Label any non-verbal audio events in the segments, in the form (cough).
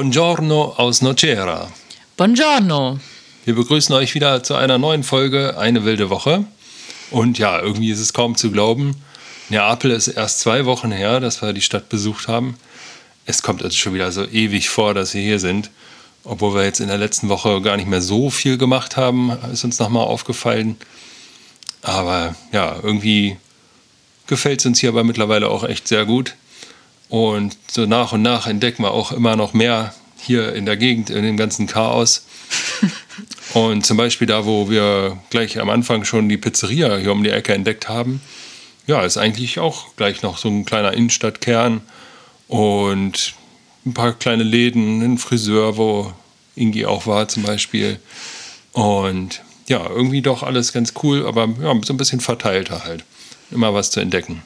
Buongiorno aus Nocera. Buongiorno. Wir begrüßen euch wieder zu einer neuen Folge Eine wilde Woche. Und ja, irgendwie ist es kaum zu glauben. Neapel ist erst zwei Wochen her, dass wir die Stadt besucht haben. Es kommt also schon wieder so ewig vor, dass wir hier sind. Obwohl wir jetzt in der letzten Woche gar nicht mehr so viel gemacht haben, ist uns nochmal aufgefallen. Aber ja, irgendwie gefällt es uns hier aber mittlerweile auch echt sehr gut. Und so nach und nach entdecken wir auch immer noch mehr hier in der Gegend, in dem ganzen Chaos. (laughs) und zum Beispiel da, wo wir gleich am Anfang schon die Pizzeria hier um die Ecke entdeckt haben, ja, ist eigentlich auch gleich noch so ein kleiner Innenstadtkern und ein paar kleine Läden, ein Friseur, wo Ingi auch war zum Beispiel. Und ja, irgendwie doch alles ganz cool, aber ja, so ein bisschen verteilter halt. Immer was zu entdecken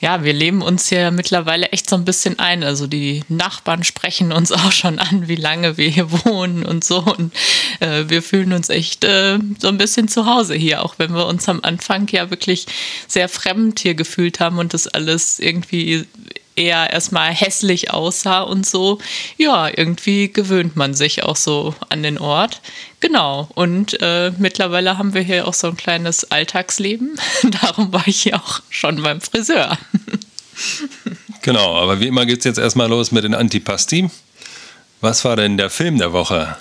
ja, wir leben uns hier mittlerweile echt so ein bisschen ein. Also die Nachbarn sprechen uns (laughs) auch schon an, wie lange wir hier wohnen und so. Und äh, wir fühlen uns echt äh, so ein bisschen zu Hause hier, auch wenn wir uns am Anfang ja wirklich sehr fremd hier gefühlt haben und das alles irgendwie eher erstmal hässlich aussah und so. Ja, irgendwie gewöhnt man sich auch so an den Ort. Genau. Und äh, mittlerweile haben wir hier auch so ein kleines Alltagsleben. (laughs) Darum war ich hier auch schon beim Friseur. (laughs) genau, aber wie immer geht es jetzt erstmal los mit den Antipasti. Was war denn der Film der Woche?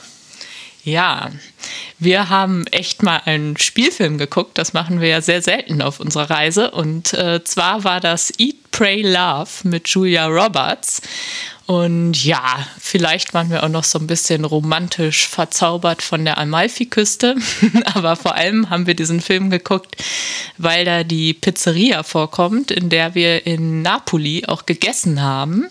Ja, wir haben echt mal einen Spielfilm geguckt. Das machen wir ja sehr selten auf unserer Reise. Und äh, zwar war das Eat, Pray, Love mit Julia Roberts. Und ja, vielleicht waren wir auch noch so ein bisschen romantisch verzaubert von der Amalfi-Küste. (laughs) Aber vor allem haben wir diesen Film geguckt, weil da die Pizzeria vorkommt, in der wir in Napoli auch gegessen haben.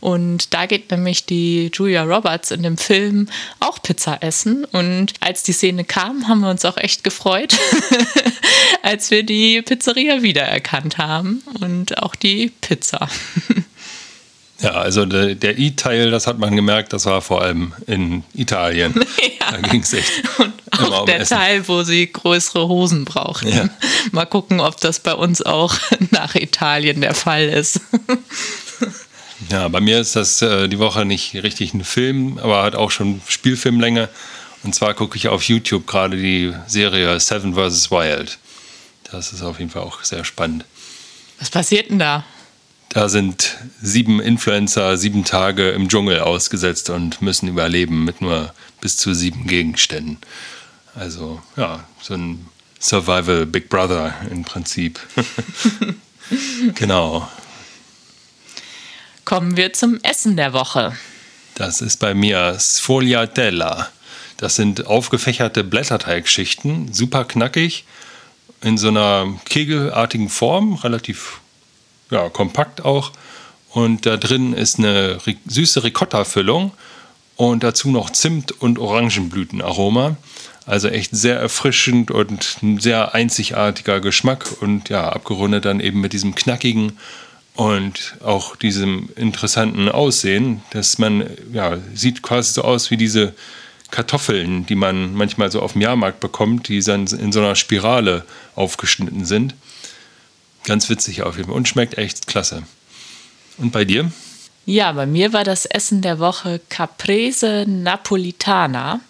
Und da geht nämlich die Julia Roberts in dem Film auch Pizza essen. Und als die Szene kam, haben wir uns auch echt gefreut, (laughs) als wir die Pizzeria wiedererkannt haben und auch die Pizza. (laughs) Ja, also der, der E-Teil, das hat man gemerkt, das war vor allem in Italien. (laughs) Ja. Da ging es echt. (laughs) Und auch um der Essen. Teil, wo sie größere Hosen brauchen. Ja. Mal gucken, ob das bei uns auch (laughs) nach Italien der Fall ist. Ja, bei mir ist das äh, die Woche nicht richtig ein Film, aber hat auch schon Spielfilmlänge. Und zwar gucke ich auf YouTube gerade die Serie Seven vs. Wild. Das ist auf jeden Fall auch sehr spannend. Was passiert denn da? Da sind sieben Influencer sieben Tage im Dschungel ausgesetzt und müssen überleben mit nur bis zu sieben Gegenständen. Also ja, so ein Survival Big Brother im Prinzip. (laughs) genau. Kommen wir zum Essen der Woche. Das ist bei mir Sfogliatella. Das sind aufgefächerte Blätterteigschichten, super knackig, in so einer kegelartigen Form, relativ ja, kompakt auch. Und da drin ist eine süße Ricotta-Füllung und dazu noch Zimt- und Orangenblütenaroma. Also echt sehr erfrischend und ein sehr einzigartiger Geschmack und ja, abgerundet dann eben mit diesem knackigen und auch diesem interessanten Aussehen, dass man, ja, sieht quasi so aus wie diese Kartoffeln, die man manchmal so auf dem Jahrmarkt bekommt, die dann in so einer Spirale aufgeschnitten sind. Ganz witzig auf jeden Fall und schmeckt echt klasse. Und bei dir? Ja, bei mir war das Essen der Woche Caprese Napolitana.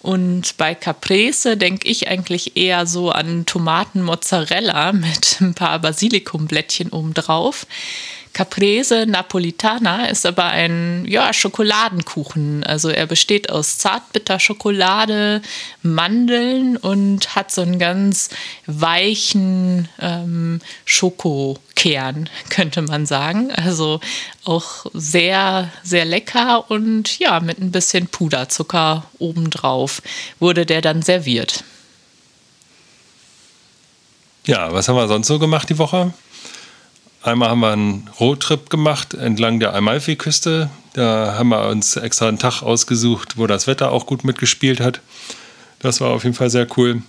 Und bei Caprese denke ich eigentlich eher so an Tomaten-Mozzarella mit ein paar Basilikumblättchen obendrauf. Caprese Napolitana ist aber ein ja, Schokoladenkuchen. Also er besteht aus Zartbitterschokolade, Mandeln und hat so einen ganz weichen ähm, Schokokern, (laughs) könnte man sagen. Also auch sehr, sehr lecker und ja, mit ein bisschen Puderzucker obendrauf wurde der dann serviert. Ja, was haben wir sonst so gemacht die Woche? Einmal haben wir einen Roadtrip gemacht entlang der Amalfi-Küste. Da haben wir uns extra einen Tag ausgesucht, wo das Wetter auch gut mitgespielt hat. Das war auf jeden Fall sehr cool.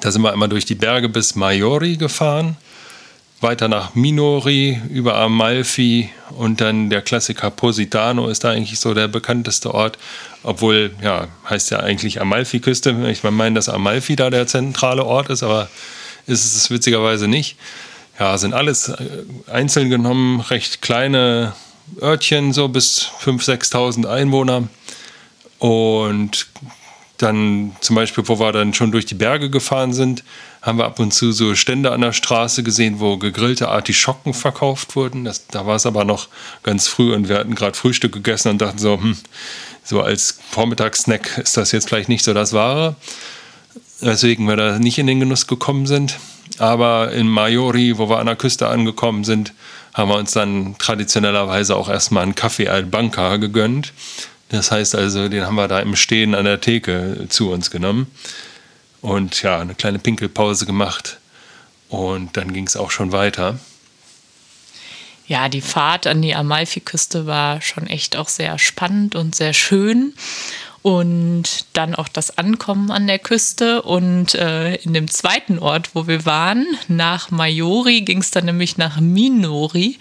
Da sind wir einmal durch die Berge bis Maiori gefahren, weiter nach Minori, über Amalfi und dann der Klassiker Positano ist da eigentlich so der bekannteste Ort. Obwohl, ja, heißt ja eigentlich Amalfi-Küste. Ich meine, dass Amalfi da der zentrale Ort ist, aber ist es witzigerweise nicht. Ja, sind alles äh, einzeln genommen, recht kleine Örtchen, so bis 5.000, 6.000 Einwohner. Und dann zum Beispiel, wo wir dann schon durch die Berge gefahren sind, haben wir ab und zu so Stände an der Straße gesehen, wo gegrillte Artischocken verkauft wurden. Das, da war es aber noch ganz früh und wir hatten gerade Frühstück gegessen und dachten so, hm, so als Vormittagssnack ist das jetzt vielleicht nicht so das Wahre. Weswegen wir da nicht in den Genuss gekommen sind. Aber in Maiori, wo wir an der Küste angekommen sind, haben wir uns dann traditionellerweise auch erstmal einen Kaffee al Banca gegönnt. Das heißt also, den haben wir da im Stehen an der Theke zu uns genommen. Und ja, eine kleine Pinkelpause gemacht. Und dann ging es auch schon weiter. Ja, die Fahrt an die Amalfi-Küste war schon echt auch sehr spannend und sehr schön und dann auch das Ankommen an der Küste. Und äh, in dem zweiten Ort, wo wir waren, nach Maiori, ging es dann nämlich nach Minori.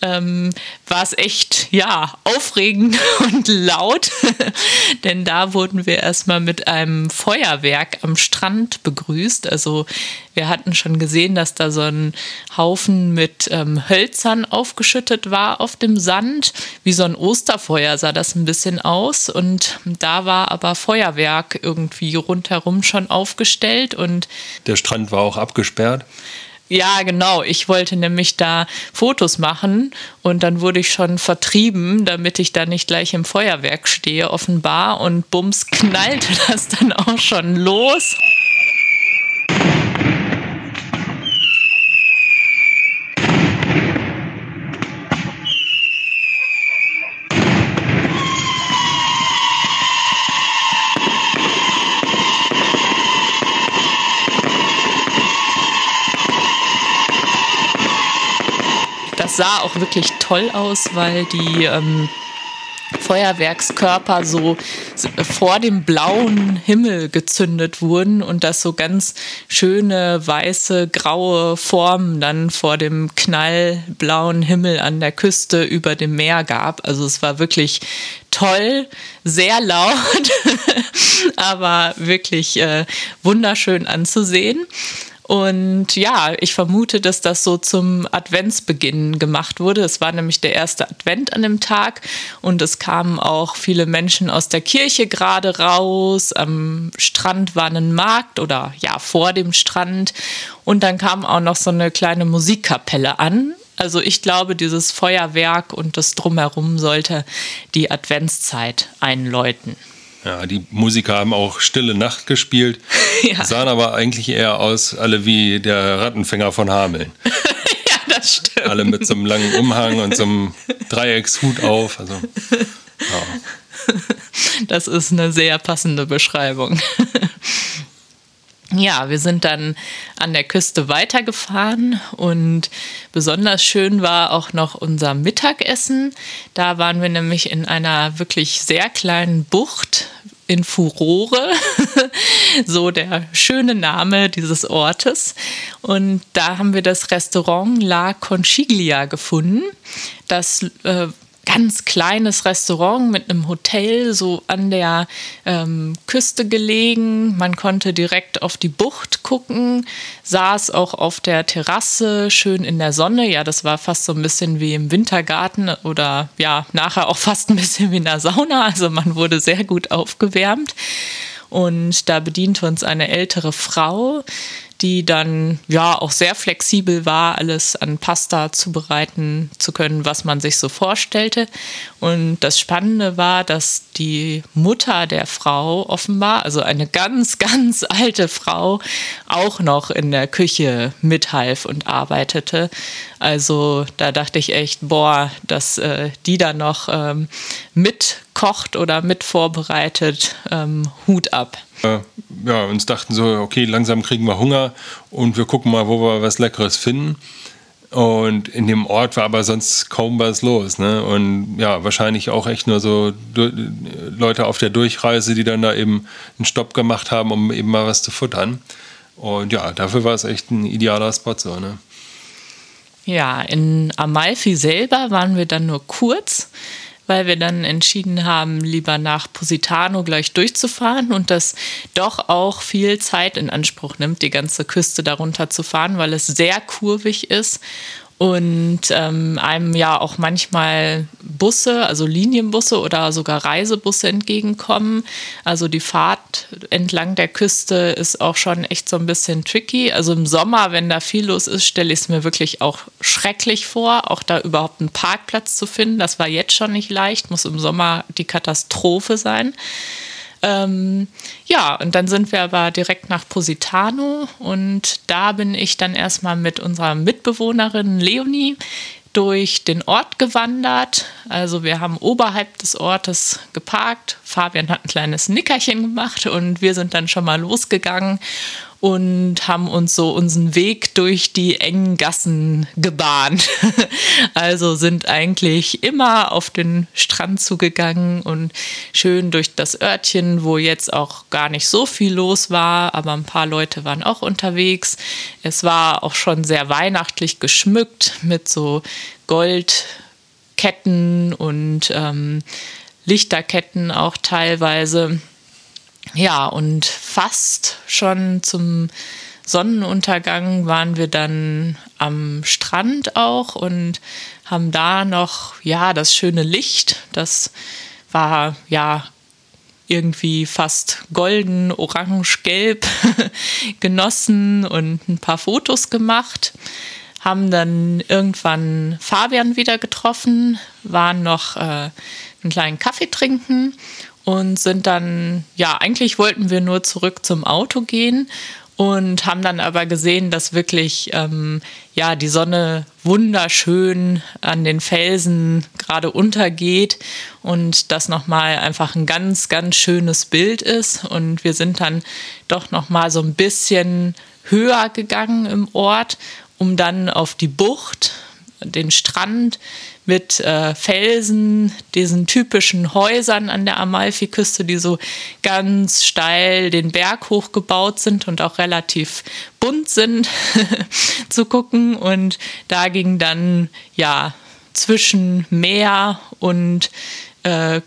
Ähm, war es echt, ja, aufregend (laughs) und laut, (laughs) denn da wurden wir erstmal mit einem Feuerwerk am Strand begrüßt. Also wir hatten schon gesehen, dass da so ein Haufen mit ähm, Hölzern aufgeschüttet war auf dem Sand. Wie so ein Osterfeuer sah das ein bisschen aus. Und da war aber Feuerwerk irgendwie rundherum schon aufgestellt. Und der Strand war auch abgesperrt. Ja, genau. Ich wollte nämlich da Fotos machen und dann wurde ich schon vertrieben, damit ich da nicht gleich im Feuerwerk stehe, offenbar. Und bums knallte (laughs) das dann auch schon los. Sah auch wirklich toll aus, weil die ähm, Feuerwerkskörper so vor dem blauen Himmel gezündet wurden und das so ganz schöne weiße, graue Formen dann vor dem knallblauen Himmel an der Küste über dem Meer gab. Also es war wirklich toll, sehr laut, (laughs) aber wirklich äh, wunderschön anzusehen. Und ja, ich vermute, dass das so zum Adventsbeginn gemacht wurde. Es war nämlich der erste Advent an dem Tag und es kamen auch viele Menschen aus der Kirche gerade raus. Am Strand war ein Markt oder ja, vor dem Strand. Und dann kam auch noch so eine kleine Musikkapelle an. Also ich glaube, dieses Feuerwerk und das drumherum sollte die Adventszeit einläuten. Ja, die Musiker haben auch Stille Nacht gespielt, (laughs) ja. sahen aber eigentlich eher aus, alle wie der Rattenfänger von Hameln. (laughs) ja, das stimmt. Alle mit so einem langen Umhang und so einem Dreieckshut auf. Also, ja. Das ist eine sehr passende Beschreibung. Ja, wir sind dann an der Küste weitergefahren und besonders schön war auch noch unser Mittagessen. Da waren wir nämlich in einer wirklich sehr kleinen Bucht in Furore, (laughs) so der schöne Name dieses Ortes. Und da haben wir das Restaurant La Conchiglia gefunden. Das äh, ganz kleines Restaurant mit einem Hotel so an der ähm, Küste gelegen. Man konnte direkt auf die Bucht gucken, saß auch auf der Terrasse schön in der Sonne. Ja, das war fast so ein bisschen wie im Wintergarten oder ja, nachher auch fast ein bisschen wie in der Sauna. Also man wurde sehr gut aufgewärmt. Und da bediente uns eine ältere Frau, die dann ja auch sehr flexibel war, alles an Pasta zubereiten zu können, was man sich so vorstellte. Und das Spannende war, dass die Mutter der Frau offenbar, also eine ganz, (laughs) ganz alte Frau, auch noch in der Küche mithalf und arbeitete. Also da dachte ich echt, boah, dass äh, die da noch ähm, mit kocht oder mit vorbereitet, ähm, Hut ab. Ja, uns dachten so, okay, langsam kriegen wir Hunger und wir gucken mal, wo wir was Leckeres finden. Und in dem Ort war aber sonst kaum was los. Ne? Und ja, wahrscheinlich auch echt nur so Leute auf der Durchreise, die dann da eben einen Stopp gemacht haben, um eben mal was zu futtern. Und ja, dafür war es echt ein idealer Spot so. Ne? Ja, in Amalfi selber waren wir dann nur kurz weil wir dann entschieden haben, lieber nach Positano gleich durchzufahren und das doch auch viel Zeit in Anspruch nimmt, die ganze Küste darunter zu fahren, weil es sehr kurvig ist und ähm, einem ja auch manchmal Busse, also Linienbusse oder sogar Reisebusse entgegenkommen. Also die Fahrt entlang der Küste ist auch schon echt so ein bisschen tricky. Also im Sommer, wenn da viel los ist, stelle ich es mir wirklich auch schrecklich vor, auch da überhaupt einen Parkplatz zu finden. Das war jetzt schon nicht leicht, muss im Sommer die Katastrophe sein. Ähm, ja, und dann sind wir aber direkt nach Positano und da bin ich dann erstmal mit unserer Mitbewohnerin Leonie durch den Ort gewandert. Also wir haben oberhalb des Ortes geparkt. Fabian hat ein kleines Nickerchen gemacht und wir sind dann schon mal losgegangen und haben uns so unseren Weg durch die engen Gassen gebahnt. (laughs) Also sind eigentlich immer auf den Strand zugegangen und schön durch das Örtchen, wo jetzt auch gar nicht so viel los war, aber ein paar Leute waren auch unterwegs. Es war auch schon sehr weihnachtlich geschmückt mit so Goldketten und ähm, Lichterketten auch teilweise. Ja, und fast schon zum Sonnenuntergang waren wir dann am Strand auch und haben da noch, ja, das schöne Licht, das war ja irgendwie fast golden, orange, gelb (laughs) genossen und ein paar Fotos gemacht. Haben dann irgendwann Fabian wieder getroffen, waren noch äh, einen kleinen Kaffee trinken und sind dann, ja, eigentlich wollten wir nur zurück zum Auto gehen und haben dann aber gesehen, dass wirklich ähm, ja die Sonne wunderschön an den Felsen gerade untergeht und das nochmal einfach ein ganz ganz schönes Bild ist. Und wir sind dann doch nochmal so ein bisschen höher gegangen im Ort, um dann auf die Bucht, den Strand mit äh, Felsen, diesen typischen Häusern an der Amalfiküste, die so ganz steil den Berg hochgebaut sind und auch relativ bunt sind, (laughs) zu gucken. Und da ging dann ja zwischen Meer und äh,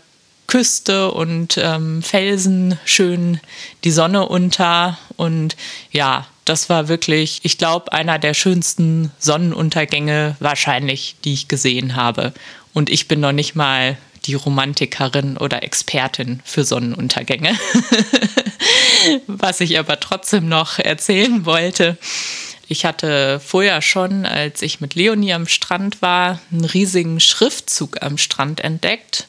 Küste und ähm, Felsen schön die Sonne unter und ja, das war wirklich, ich glaube, einer der schönsten Sonnenuntergänge wahrscheinlich, die ich gesehen habe. Und ich bin noch nicht mal die Romantikerin oder Expertin für Sonnenuntergänge. (laughs) Was ich aber trotzdem noch erzählen wollte. Ich hatte vorher schon, als ich mit Leonie am Strand war, einen riesigen Schriftzug am Strand entdeckt.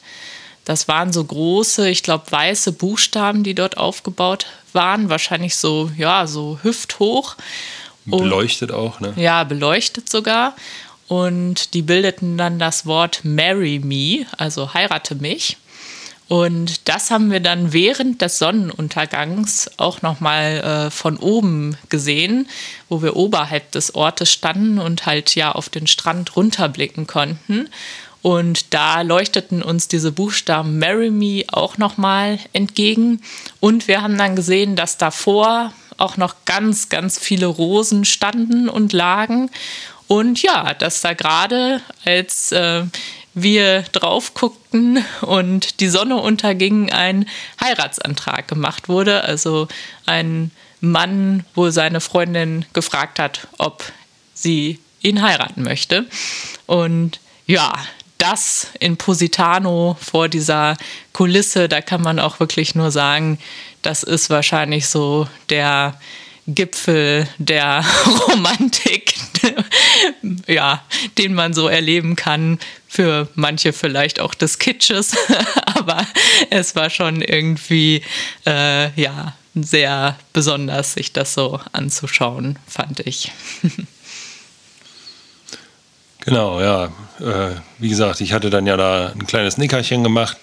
Das waren so große, ich glaube, weiße Buchstaben, die dort aufgebaut waren. Wahrscheinlich so, ja, so hüfthoch. Beleuchtet auch, ne? Ja, beleuchtet sogar. Und die bildeten dann das Wort Marry Me, also heirate mich. Und das haben wir dann während des Sonnenuntergangs auch nochmal äh, von oben gesehen, wo wir oberhalb des Ortes standen und halt ja auf den Strand runterblicken konnten. Und da leuchteten uns diese Buchstaben Marry Me auch nochmal entgegen. Und wir haben dann gesehen, dass davor auch noch ganz, ganz viele Rosen standen und lagen. Und ja, dass da gerade, als äh, wir drauf guckten und die Sonne unterging, ein Heiratsantrag gemacht wurde. Also ein Mann, wo seine Freundin gefragt hat, ob sie ihn heiraten möchte. Und ja, das in Positano vor dieser Kulisse, da kann man auch wirklich nur sagen, das ist wahrscheinlich so der Gipfel der (laughs) Romantik, (laughs) ja, den man so erleben kann. Für manche vielleicht auch des Kitsches, (laughs) aber es war schon irgendwie, äh, ja, sehr besonders, sich das so anzuschauen, fand ich. Genau, ja. Äh, wie gesagt, ich hatte dann ja da ein kleines Nickerchen gemacht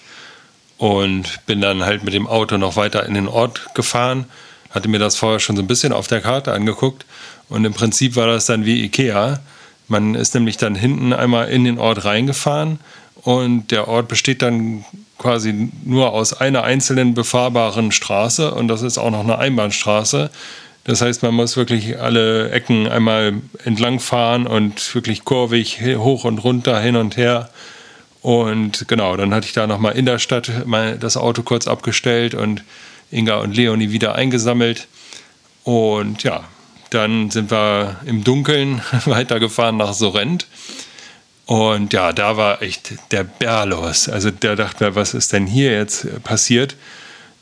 und bin dann halt mit dem Auto noch weiter in den Ort gefahren. Hatte mir das vorher schon so ein bisschen auf der Karte angeguckt und im Prinzip war das dann wie Ikea. Man ist nämlich dann hinten einmal in den Ort reingefahren und der Ort besteht dann quasi nur aus einer einzelnen befahrbaren Straße und das ist auch noch eine Einbahnstraße. Das heißt, man muss wirklich alle Ecken einmal entlang fahren und wirklich kurvig hoch und runter, hin und her. Und genau, dann hatte ich da nochmal in der Stadt das Auto kurz abgestellt und Inga und Leonie wieder eingesammelt. Und ja, dann sind wir im Dunkeln (laughs) weitergefahren nach Sorrent. Und ja, da war echt der Bär los. Also der dachte mir, was ist denn hier jetzt passiert?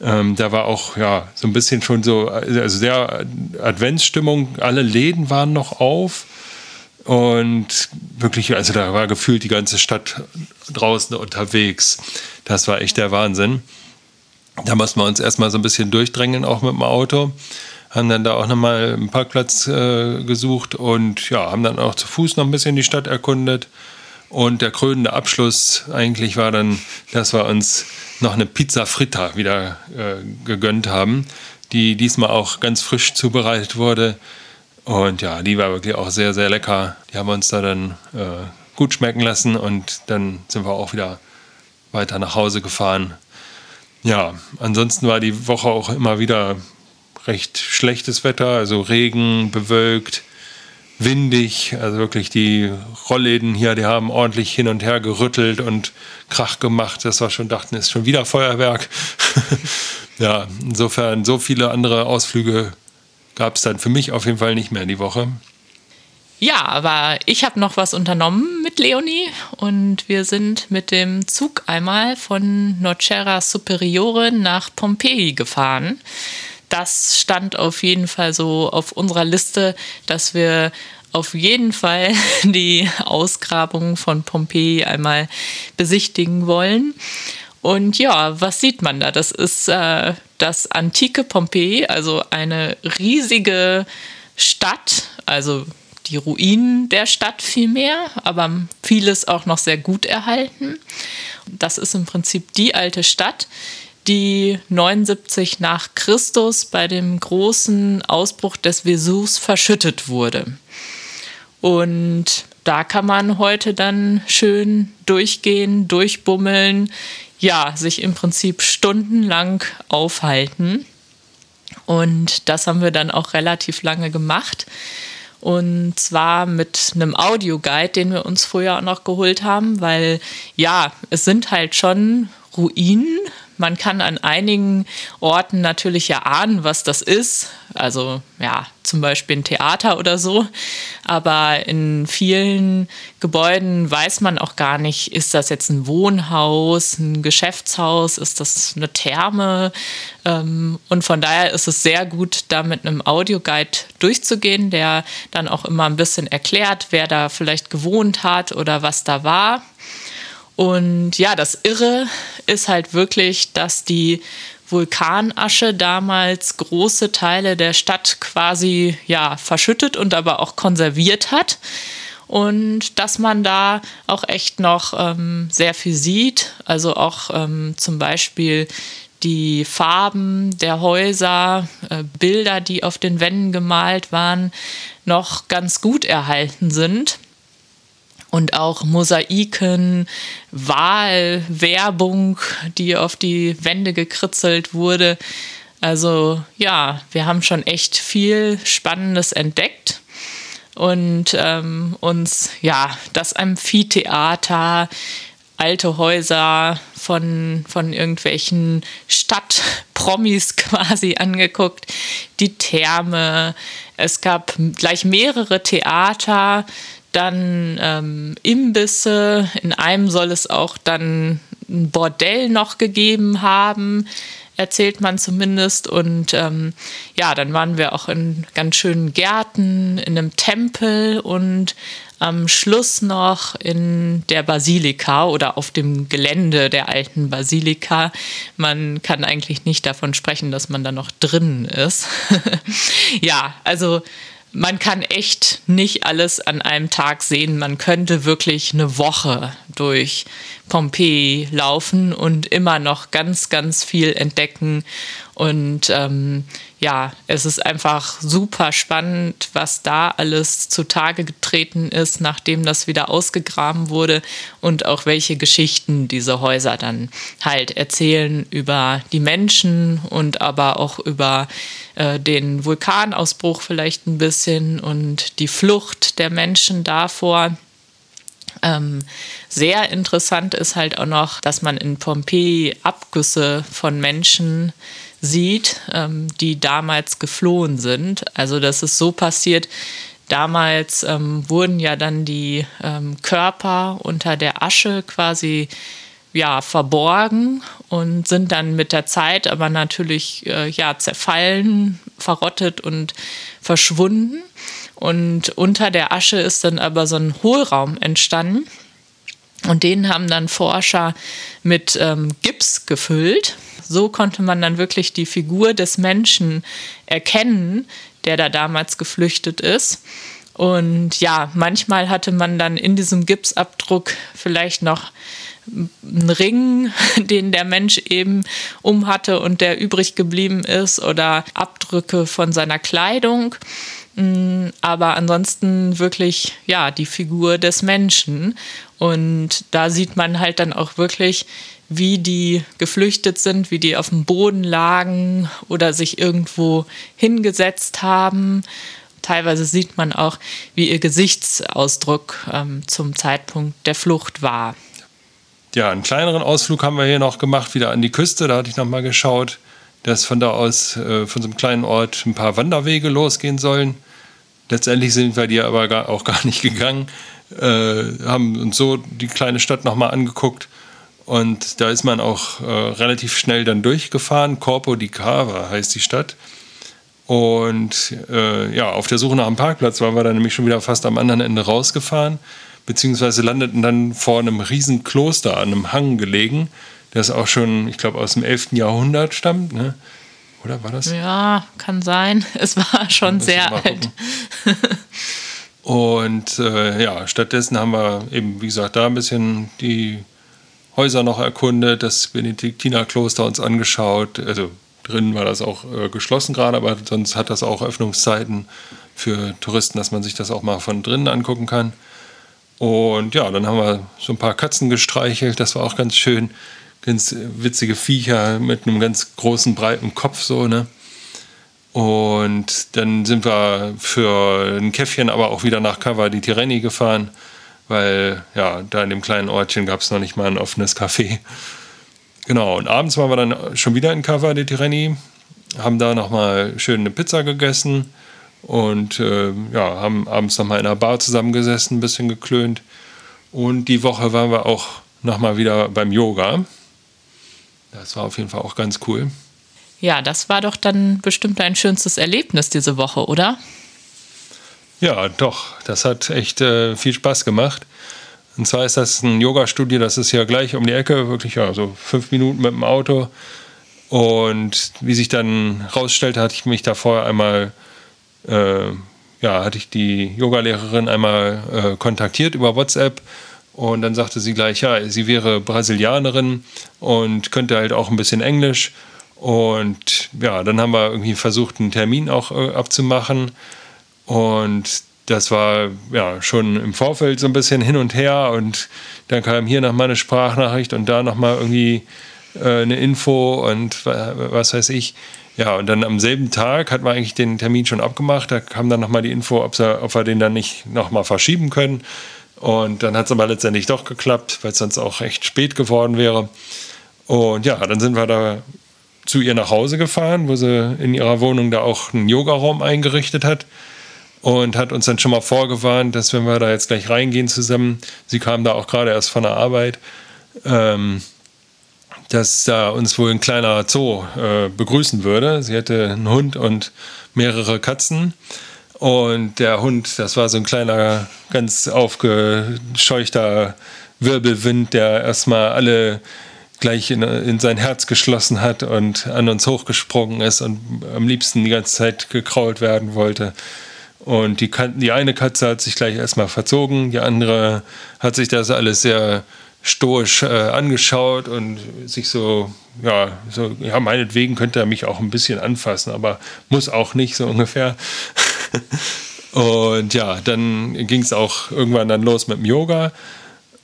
Ähm, da war auch ja so ein bisschen schon so, also sehr Adventsstimmung. Alle Läden waren noch auf. Und wirklich, also da war gefühlt die ganze Stadt draußen unterwegs. Das war echt der Wahnsinn. Da mussten wir uns erstmal so ein bisschen durchdrängen, auch mit dem Auto haben dann da auch nochmal einen Parkplatz äh, gesucht und ja, haben dann auch zu Fuß noch ein bisschen die Stadt erkundet. Und der krönende Abschluss eigentlich war dann, dass wir uns noch eine Pizza Fritta wieder äh, gegönnt haben, die diesmal auch ganz frisch zubereitet wurde. Und ja, die war wirklich auch sehr, sehr lecker. Die haben wir uns da dann äh, gut schmecken lassen und dann sind wir auch wieder weiter nach Hause gefahren. Ja, ansonsten war die Woche auch immer wieder recht schlechtes Wetter, also Regen, bewölkt, windig. Also wirklich die Rollläden hier, die haben ordentlich hin und her gerüttelt und Krach gemacht, dass wir schon dachten, ist schon wieder Feuerwerk. (laughs) ja, insofern so viele andere Ausflüge gab es dann für mich auf jeden Fall nicht mehr in die Woche. Ja, aber ich habe noch was unternommen mit Leonie und wir sind mit dem Zug einmal von Nocera Superiore nach Pompeji gefahren das stand auf jeden Fall so auf unserer Liste, dass wir auf jeden Fall (laughs) die Ausgrabung von Pompeji einmal besichtigen wollen. Und ja, was sieht man da? Das ist äh, das antike Pompeji, also eine riesige Stadt, also die Ruinen der Stadt vielmehr, aber vieles auch noch sehr gut erhalten. Das ist im Prinzip die alte Stadt, die 79 nach Christus bei dem großen Ausbruch des Vesus verschüttet wurde. Und da kann man heute dann schön durchgehen, durchbummeln, ja, sich im Prinzip stundenlang aufhalten. Und das haben wir dann auch relativ lange gemacht. Und zwar mit einem Audioguide, den wir uns früher auch noch geholt haben, weil ja, es sind halt schon Ruinen man kann an einigen Orten natürlich erahnen, was das ist. Also ja, zum Beispiel ein Theater oder so. Aber in vielen Gebäuden weiß man auch gar nicht, ist das jetzt ein Wohnhaus, ein Geschäftshaus, ist das eine Therme? Ähm, und von daher ist es sehr gut, da mit einem Audioguide durchzugehen, der dann auch immer ein bisschen erklärt, wer da vielleicht gewohnt hat oder was da war. Und ja, das Irre ist halt wirklich, dass die Vulkanasche damals große Teile der Stadt quasi ja verschüttet und aber auch konserviert hat. Und dass man da auch echt noch ähm, sehr viel sieht, also auch ähm, zum Beispiel die Farben der Häuser, äh, Bilder, die auf den Wänden gemalt waren, noch ganz gut erhalten sind und auch Mosaiken, Wahlwerbung, die auf die Wände gekritzelt wurde. Also ja, wir haben schon echt viel Spannendes entdeckt und ähm, uns ja das Amphitheater, alte Häuser von, von irgendwelchen Stadtpromis (laughs) quasi angeguckt, die Therme. Es gab gleich mehrere Theater, dann ähm, Imbisse. In einem soll es auch dann ein Bordell noch gegeben haben, erzählt man zumindest. Und ähm, ja, dann waren wir auch in ganz schönen Gärten, in einem Tempel und am Schluss noch in der Basilika oder auf dem Gelände der alten Basilika. Man kann eigentlich nicht davon sprechen, dass man da noch drin ist. (laughs) ja, also man kann echt nicht alles an einem Tag sehen. Man könnte wirklich eine Woche durch Pompeji laufen und immer noch ganz, ganz viel entdecken. Und ähm, ja, es ist einfach super spannend, was da alles zutage getreten ist, nachdem das wieder ausgegraben wurde und auch welche Geschichten diese Häuser dann halt erzählen über die Menschen und aber auch über äh, den Vulkanausbruch vielleicht ein bisschen und die Flucht der Menschen davor. Ähm, sehr interessant ist halt auch noch, dass man in Pompeji Abgüsse von Menschen sieht, ähm, die damals geflohen sind. Also das ist so passiert. Damals ähm, wurden ja dann die ähm, Körper unter der Asche quasi ja, verborgen und sind dann mit der Zeit aber natürlich äh, ja, zerfallen, verrottet und verschwunden. Und unter der Asche ist dann aber so ein Hohlraum entstanden. Und den haben dann Forscher mit ähm, Gips gefüllt. So konnte man dann wirklich die Figur des Menschen erkennen, der da damals geflüchtet ist. Und ja, manchmal hatte man dann in diesem Gipsabdruck vielleicht noch einen Ring, (laughs) den der Mensch eben um hatte und der übrig geblieben ist oder Abdrücke von seiner Kleidung. Mm, aber ansonsten wirklich, ja, die Figur des Menschen. Und da sieht man halt dann auch wirklich, wie die geflüchtet sind, wie die auf dem Boden lagen oder sich irgendwo hingesetzt haben. Teilweise sieht man auch, wie ihr Gesichtsausdruck ähm, zum Zeitpunkt der Flucht war. Ja, einen kleineren Ausflug haben wir hier noch gemacht, wieder an die Küste. Da hatte ich noch mal geschaut, dass von da aus, äh, von so einem kleinen Ort, ein paar Wanderwege losgehen sollen. Letztendlich sind wir die aber gar, auch gar nicht gegangen, äh, haben uns so die kleine Stadt noch mal angeguckt. Und da ist man auch äh, relativ schnell dann durchgefahren. Corpo di Cava heißt die Stadt. Und äh, ja, auf der Suche nach einem Parkplatz waren wir dann nämlich schon wieder fast am anderen Ende rausgefahren beziehungsweise landeten dann vor einem riesen Kloster an einem Hang gelegen, das auch schon, ich glaube, aus dem 11. Jahrhundert stammt. Ne? Oder war das? Ja, kann sein. (laughs) Es war schon sehr alt. Und äh, ja, stattdessen haben wir eben, wie gesagt, da ein bisschen die Häuser noch erkundet, das Benediktinerkloster uns angeschaut. Also drinnen war das auch äh, geschlossen gerade, aber sonst hat das auch Öffnungszeiten für Touristen, dass man sich das auch mal von drinnen angucken kann. Und ja, dann haben wir so ein paar Katzen gestreichelt, das war auch ganz schön. Ganz witzige Viecher mit einem ganz großen, breiten Kopf, so, ne? Und dann sind wir für ein Käffchen aber auch wieder nach Cava di Tirreni gefahren, weil ja, da in dem kleinen Ortchen gab es noch nicht mal ein offenes Café. Genau, und abends waren wir dann schon wieder in Cava di Tirreni, haben da nochmal schön eine Pizza gegessen und äh, ja, haben abends nochmal in einer Bar zusammengesessen, ein bisschen geklönt. Und die Woche waren wir auch nochmal wieder beim Yoga. Das war auf jeden Fall auch ganz cool. Ja, das war doch dann bestimmt dein schönstes Erlebnis diese Woche, oder? Ja, doch. Das hat echt äh, viel Spaß gemacht. Und zwar ist das ein Yoga-Studio, das ist ja gleich um die Ecke, wirklich ja, so fünf Minuten mit dem Auto. Und wie sich dann rausstellte, hatte ich mich da vorher einmal äh, ja, hatte ich die Yogalehrerin einmal äh, kontaktiert über WhatsApp und dann sagte sie gleich, ja, sie wäre Brasilianerin und könnte halt auch ein bisschen Englisch. Und ja, dann haben wir irgendwie versucht, einen Termin auch äh, abzumachen. Und das war ja schon im Vorfeld so ein bisschen hin und her. Und dann kam hier nochmal eine Sprachnachricht und da nochmal irgendwie äh, eine Info und was weiß ich. Ja, und dann am selben Tag hat man eigentlich den Termin schon abgemacht. Da kam dann nochmal die Info, ob, sie, ob wir den dann nicht nochmal verschieben können. Und dann hat es aber letztendlich doch geklappt, weil es sonst auch recht spät geworden wäre. Und ja, dann sind wir da zu ihr nach Hause gefahren, wo sie in ihrer Wohnung da auch einen Yogaraum eingerichtet hat. Und hat uns dann schon mal vorgewarnt, dass wenn wir da jetzt gleich reingehen zusammen, sie kam da auch gerade erst von der Arbeit, ähm, dass da uns wohl ein kleiner Zoo äh, begrüßen würde. Sie hätte einen Hund und mehrere Katzen. Und der Hund, das war so ein kleiner, ganz aufgescheuchter Wirbelwind, der erstmal alle gleich in, in, sein Herz geschlossen hat und an uns hochgesprungen ist und am liebsten die ganze Zeit gekrault werden wollte. Und die, die eine Katze hat sich gleich erstmal verzogen, die andere hat sich das alles sehr stoisch äh, angeschaut und sich so, ja, so, ja, meinetwegen könnte er mich auch ein bisschen anfassen, aber muss auch nicht, so ungefähr. (laughs) und ja, dann ging es auch irgendwann dann los mit dem Yoga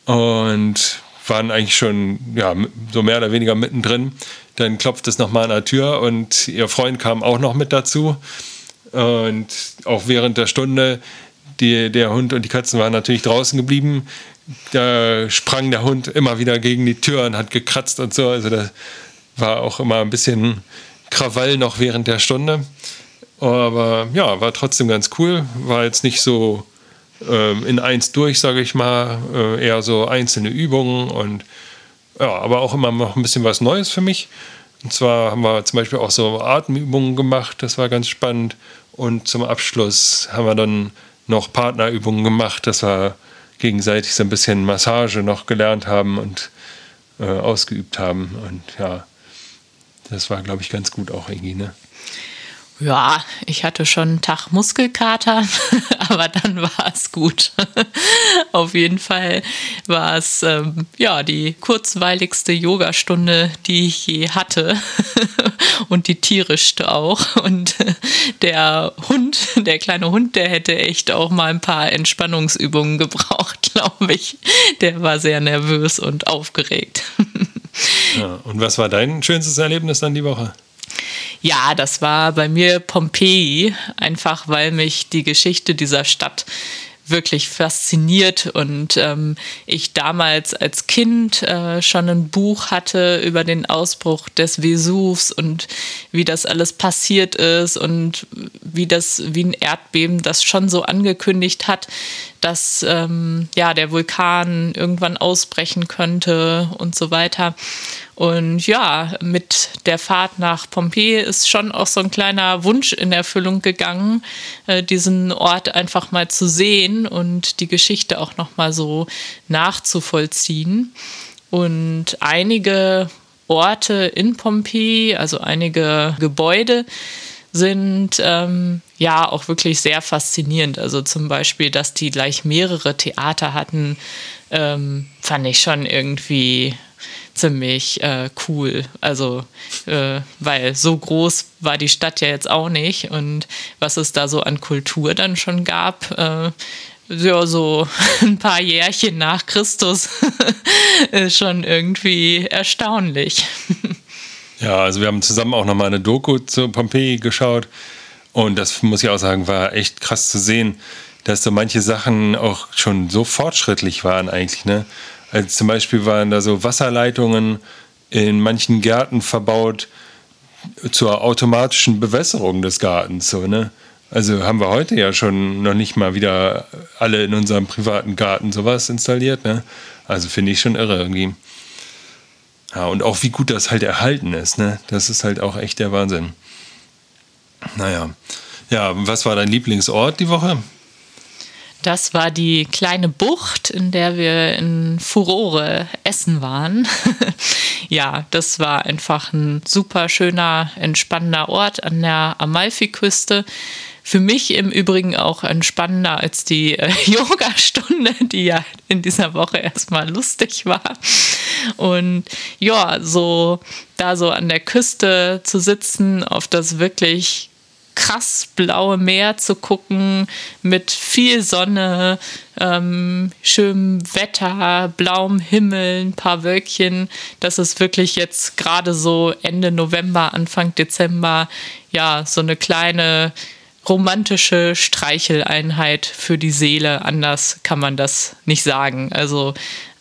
und waren eigentlich schon, ja, so mehr oder weniger mittendrin. Dann klopft es nochmal an der Tür und ihr Freund kam auch noch mit dazu. Und auch während der Stunde, die, der Hund und die Katzen waren natürlich draußen geblieben. Da sprang der Hund immer wieder gegen die Tür und hat gekratzt und so. Also da war auch immer ein bisschen Krawall noch während der Stunde. Aber ja, war trotzdem ganz cool. War jetzt nicht so äh, in eins durch, sage ich mal. Äh, eher so einzelne Übungen und ja, aber auch immer noch ein bisschen was Neues für mich. Und zwar haben wir zum Beispiel auch so Atemübungen gemacht, das war ganz spannend. Und zum Abschluss haben wir dann noch Partnerübungen gemacht, dass wir gegenseitig so ein bisschen Massage noch gelernt haben und äh, ausgeübt haben. Und ja, das war, glaube ich, ganz gut auch irgendwie, ne? Ja, ich hatte schon einen Tag Muskelkater, (laughs) aber dann war es gut. (laughs) Auf jeden Fall war es ähm, ja die kurzweiligste Yogastunde, die ich je hatte (laughs) und die tierischste auch. Und der Hund, der kleine Hund, der hätte echt auch mal ein paar Entspannungsübungen gebraucht, glaube ich. Der war sehr nervös und aufgeregt. Ja, und was war dein schönstes Erlebnis dann die Woche? Ja, das war bei mir Pompeji, einfach weil mich die Geschichte dieser Stadt wirklich fasziniert und ähm, ich damals als Kind äh, schon ein Buch hatte über den Ausbruch des Vesuvs und wie das alles passiert ist und wie das wie ein Erdbeben das schon so angekündigt hat, dass ähm, ja der Vulkan irgendwann ausbrechen könnte und so weiter. Und ja, mit der Fahrt nach Pompeji ist schon auch so ein kleiner Wunsch in Erfüllung gegangen, äh, diesen Ort einfach mal zu sehen und die Geschichte auch noch mal so nachzuvollziehen. Und einige Orte in Pompeji, also einige Gebäude, sind ähm, ja auch wirklich sehr faszinierend. Also zum Beispiel, dass die gleich mehrere Theater hatten, ähm, fand ich schon irgendwie ziemlich äh, cool. Also, äh, weil so groß war die Stadt ja jetzt auch nicht. Und was es da so an Kultur dann schon gab, äh, ja, so (laughs) ein paar Jährchen nach Christus (laughs) ist schon irgendwie erstaunlich. Ja, also wir haben zusammen auch nochmal eine Doku zu Pompeji geschaut. Und das muss ich auch sagen, war echt krass zu sehen, dass so manche Sachen auch schon so fortschrittlich waren eigentlich. Ne? Also zum Beispiel waren da so Wasserleitungen in manchen Gärten verbaut zur automatischen Bewässerung des Gartens. So, ne? Also haben wir heute ja schon noch nicht mal wieder alle in unserem privaten Garten sowas installiert. Ne? Also finde ich schon irre irgendwie. Ja, und auch wie gut das halt erhalten ist. Ne? Das ist halt auch echt der Wahnsinn. Naja. Ja, was war dein Lieblingsort die Woche? Das war die kleine Bucht, in der wir in Furore essen waren. (laughs) ja, das war einfach ein super schöner, entspannender Ort an der Amalfiküste. Für mich im Übrigen auch entspannender als die äh, (laughs) Yoga-Stunde, die ja in dieser Woche erstmal lustig war. Und ja, so da so an der Küste zu sitzen, auf das wirklich krass blaue Meer zu gucken mit viel Sonne, ähm, schönem Wetter, blauem Himmel, ein paar Wölkchen. Das ist wirklich jetzt gerade so Ende November, Anfang Dezember, ja, so eine kleine romantische Streicheleinheit für die Seele. Anders kann man das nicht sagen. Also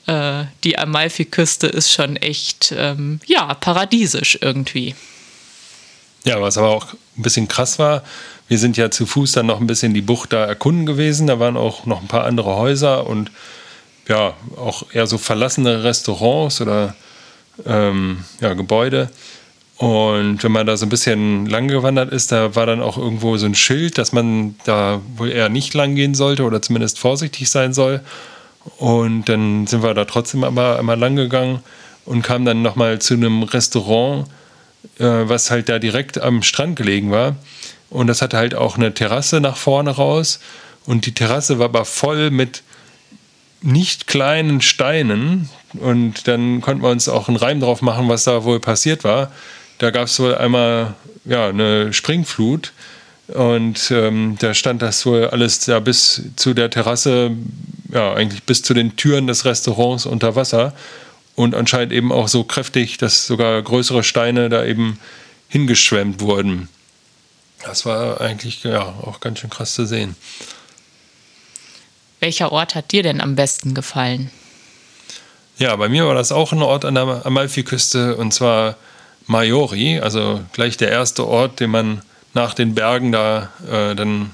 äh, die Amalfiküste ist schon echt, ähm, ja, paradiesisch irgendwie. Ja, was aber auch ein bisschen krass war, wir sind ja zu Fuß dann noch ein bisschen die Bucht da erkunden gewesen. Da waren auch noch ein paar andere Häuser und ja, auch eher so verlassene Restaurants oder ähm, ja, Gebäude. Und wenn man da so ein bisschen lang gewandert ist, da war dann auch irgendwo so ein Schild, dass man da wohl eher nicht lang gehen sollte oder zumindest vorsichtig sein soll. Und dann sind wir da trotzdem aber einmal lang gegangen und kamen dann nochmal zu einem Restaurant, äh, was halt da direkt am Strand gelegen war. Und das hatte halt auch eine Terrasse nach vorne raus. Und die Terrasse war aber voll mit nicht kleinen Steinen. Und dann konnten wir uns auch einen Reim drauf machen, was da wohl passiert war. Da gab es wohl einmal ja, eine Springflut. Und ähm, da stand das wohl alles da bis zu der Terrasse, ja, eigentlich bis zu den Türen des Restaurants unter Wasser. Und anscheinend eben auch so kräftig, dass sogar größere Steine da eben hingeschwemmt wurden. Das war eigentlich ja auch ganz schön krass zu sehen. Welcher Ort hat dir denn am besten gefallen? Ja, bei mir war das auch ein Ort an der Amalfiküste und zwar Maiori, also gleich der erste Ort, den man nach den Bergen da äh, dann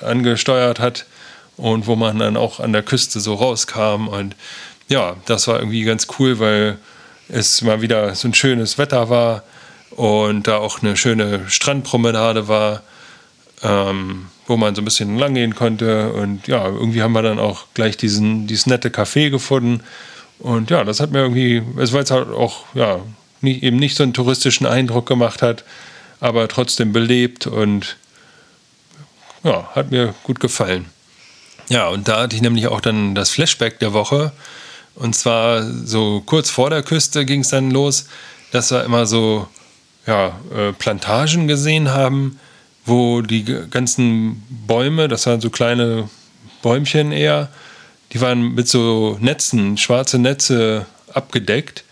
angesteuert hat und wo man dann auch an der Küste so rauskam. Und ja, das war irgendwie ganz cool, weil es mal wieder so ein schönes Wetter war und da auch eine schöne Strandpromenade war. Ähm, wo man so ein bisschen lang gehen konnte. Und ja, irgendwie haben wir dann auch gleich diesen, dieses nette Café gefunden. Und ja, das hat mir irgendwie, es war jetzt halt auch, ja, nicht, eben nicht so einen touristischen Eindruck gemacht hat, aber trotzdem belebt und ja, hat mir gut gefallen. Ja, und da hatte ich nämlich auch dann das Flashback der Woche. Und zwar so kurz vor der Küste ging es dann los, dass wir immer so ja, äh, Plantagen gesehen haben, wo die ganzen Bäume, das waren so kleine Bäumchen eher, die waren mit so Netzen, schwarze Netze abgedeckt.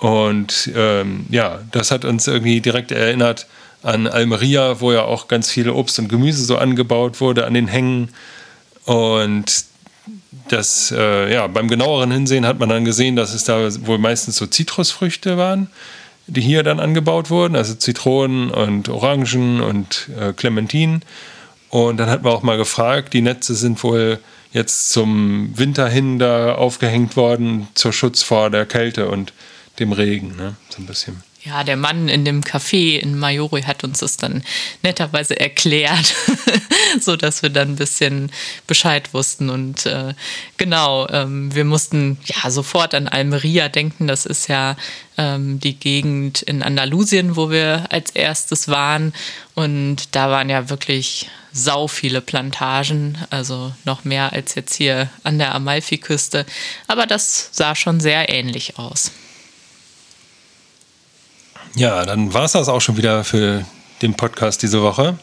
Und ähm, ja, das hat uns irgendwie direkt erinnert an Almeria, wo ja auch ganz viel Obst und Gemüse so angebaut wurde an den Hängen. Und das, äh, ja, beim genaueren Hinsehen hat man dann gesehen, dass es da wohl meistens so Zitrusfrüchte waren die hier dann angebaut wurden, also Zitronen und Orangen und äh, Clementinen. Und dann hat man auch mal gefragt, die Netze sind wohl jetzt zum Winter hin da aufgehängt worden, zur Schutz vor der Kälte und dem Regen, ne? so ein bisschen. Ja, der Mann in dem Café in Majori hat uns das dann netterweise erklärt, (laughs) so dass wir dann ein bisschen Bescheid wussten. Und äh, genau, ähm, wir mussten ja sofort an Almeria denken. Das ist ja ähm, die Gegend in Andalusien, wo wir als erstes waren. Und da waren ja wirklich sau viele Plantagen, also noch mehr als jetzt hier an der Amalfiküste. Aber das sah schon sehr ähnlich aus. Ja, dann war es das auch schon wieder für den Podcast diese Woche.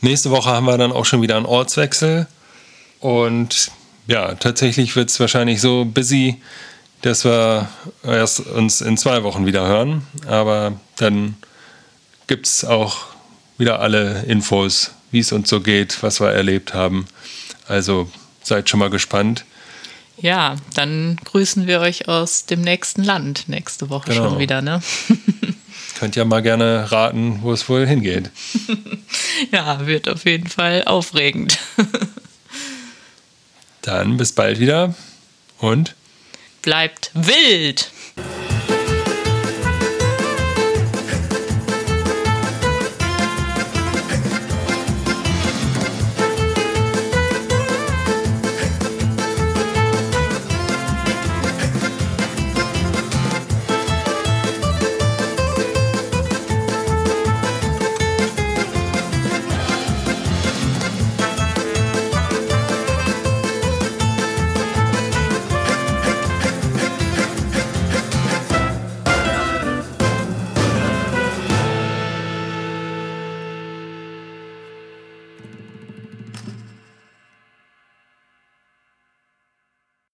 Nächste Woche haben wir dann auch schon wieder einen Ortswechsel. Und ja, tatsächlich wird es wahrscheinlich so busy, dass wir erst uns in zwei Wochen wieder hören. Aber dann gibt es auch wieder alle Infos, wie es uns so geht, was wir erlebt haben. Also seid schon mal gespannt. Ja, dann grüßen wir euch aus dem nächsten Land nächste Woche genau. schon wieder, ne? (laughs) Könnt ja mal gerne raten, wo es wohl hingeht. (laughs) ja, wird auf jeden Fall aufregend. dann bis bald wieder und bleibt wild!